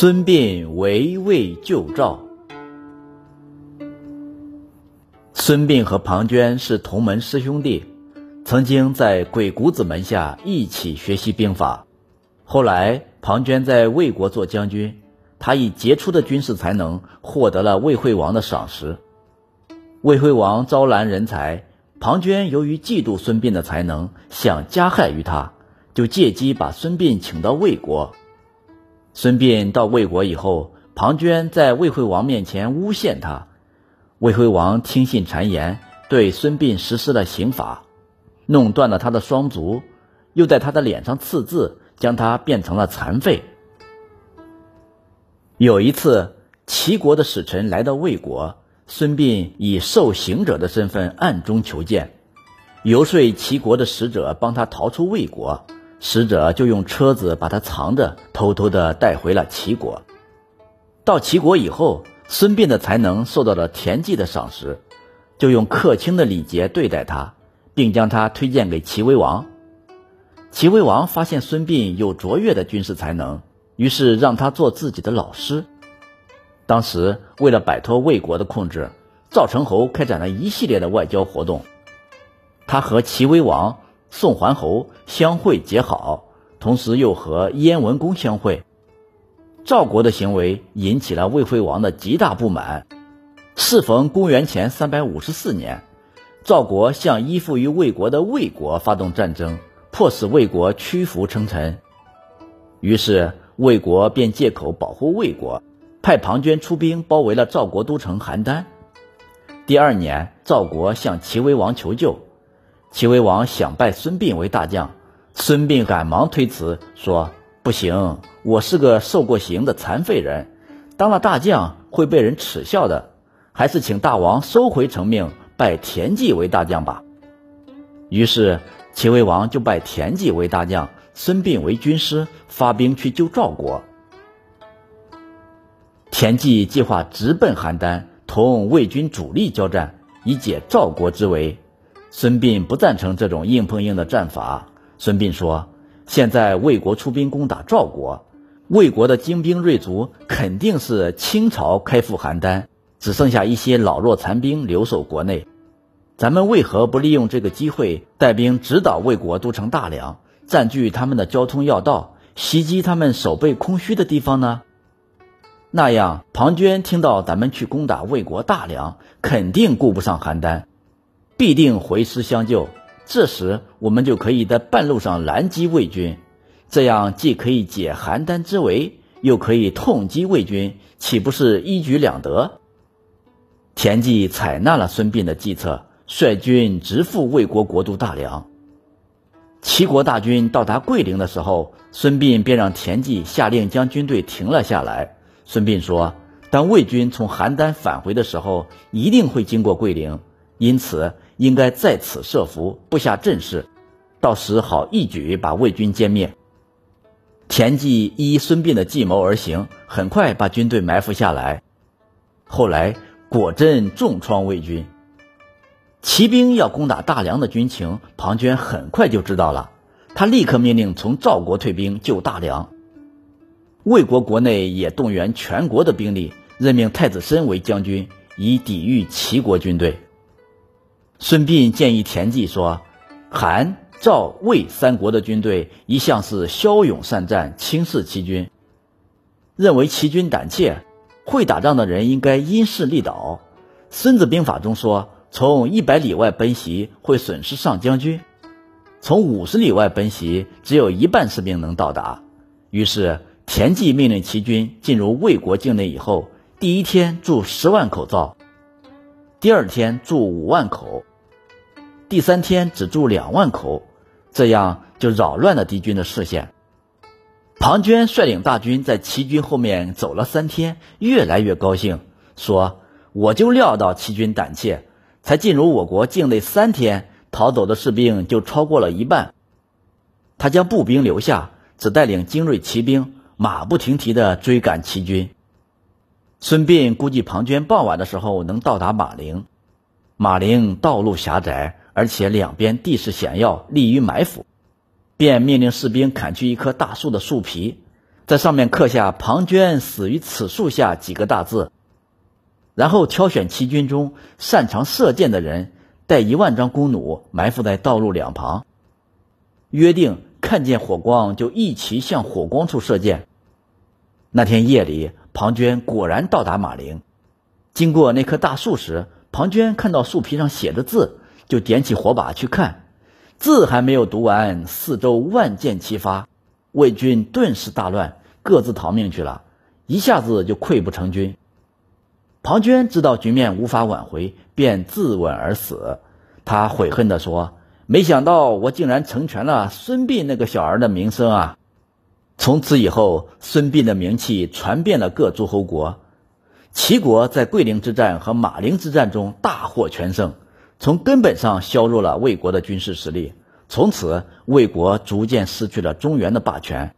孙膑围魏救赵。孙膑和庞涓是同门师兄弟，曾经在鬼谷子门下一起学习兵法。后来，庞涓在魏国做将军，他以杰出的军事才能获得了魏惠王的赏识。魏惠王招揽人才，庞涓由于嫉妒孙膑的才能，想加害于他，就借机把孙膑请到魏国。孙膑到魏国以后，庞涓在魏惠王面前诬陷他，魏惠王听信谗言，对孙膑实施了刑罚，弄断了他的双足，又在他的脸上刺字，将他变成了残废。有一次，齐国的使臣来到魏国，孙膑以受刑者的身份暗中求见，游说齐国的使者帮他逃出魏国。使者就用车子把他藏着，偷偷的带回了齐国。到齐国以后，孙膑的才能受到了田忌的赏识，就用客卿的礼节对待他，并将他推荐给齐威王。齐威王发现孙膑有卓越的军事才能，于是让他做自己的老师。当时为了摆脱魏国的控制，赵成侯开展了一系列的外交活动，他和齐威王。宋桓侯相会结好，同时又和燕文公相会。赵国的行为引起了魏惠王的极大不满。适逢公元前三百五十四年，赵国向依附于魏国的魏国发动战争，迫使魏国屈服称臣。于是魏国便借口保护魏国，派庞涓出兵包围了赵国都城邯郸。第二年，赵国向齐威王求救。齐威王想拜孙膑为大将，孙膑赶忙推辞说：“不行，我是个受过刑的残废人，当了大将会被人耻笑的，还是请大王收回成命，拜田忌为大将吧。”于是齐威王就拜田忌为大将，孙膑为军师，发兵去救赵国。田忌计划直奔邯郸，同魏军主力交战，以解赵国之围。孙膑不赞成这种硬碰硬的战法。孙膑说：“现在魏国出兵攻打赵国，魏国的精兵锐卒肯定是倾巢开赴邯郸，只剩下一些老弱残兵留守国内。咱们为何不利用这个机会，带兵直捣魏国都城大梁，占据他们的交通要道，袭击他们守备空虚的地方呢？那样，庞涓听到咱们去攻打魏国大梁，肯定顾不上邯郸。”必定回师相救，这时我们就可以在半路上拦击魏军，这样既可以解邯郸之围，又可以痛击魏军，岂不是一举两得？田忌采纳了孙膑的计策，率军直赴魏国国都大梁。齐国大军到达桂陵的时候，孙膑便让田忌下令将军队停了下来。孙膑说：“当魏军从邯郸返回的时候，一定会经过桂陵，因此。”应该在此设伏，布下阵势，到时好一举把魏军歼灭。田忌依孙膑的计谋而行，很快把军队埋伏下来。后来果真重创魏军。骑兵要攻打大梁的军情，庞涓很快就知道了，他立刻命令从赵国退兵救大梁。魏国国内也动员全国的兵力，任命太子申为将军，以抵御齐国军队。孙膑建议田忌说：“韩、赵、魏三国的军队一向是骁勇善战，轻视齐军。认为齐军胆怯，会打仗的人应该因势利导。《孙子兵法》中说，从一百里外奔袭会损失上将军，从五十里外奔袭只有一半士兵能到达。于是，田忌命令齐军进入魏国境内以后，第一天筑十万口灶，第二天筑五万口。”第三天只住两万口，这样就扰乱了敌军的视线。庞涓率领大军在齐军后面走了三天，越来越高兴，说：“我就料到齐军胆怯，才进入我国境内三天，逃走的士兵就超过了一半。”他将步兵留下，只带领精锐骑兵，马不停蹄地追赶齐军。孙膑估计庞涓傍晚的时候能到达马陵，马陵道路狭窄。而且两边地势险要，利于埋伏，便命令士兵砍去一棵大树的树皮，在上面刻下“庞涓死于此树下”几个大字，然后挑选齐军中擅长射箭的人，带一万张弓弩埋伏在道路两旁，约定看见火光就一齐向火光处射箭。那天夜里，庞涓果然到达马陵。经过那棵大树时，庞涓看到树皮上写着字，就点起火把去看。字还没有读完，四周万箭齐发，魏军顿时大乱，各自逃命去了，一下子就溃不成军。庞涓知道局面无法挽回，便自刎而死。他悔恨地说：“没想到我竟然成全了孙膑那个小儿的名声啊！”从此以后，孙膑的名气传遍了各诸侯国。齐国在桂陵之战和马陵之战中大获全胜，从根本上削弱了魏国的军事实力。从此，魏国逐渐失去了中原的霸权，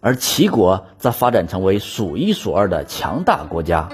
而齐国则发展成为数一数二的强大国家。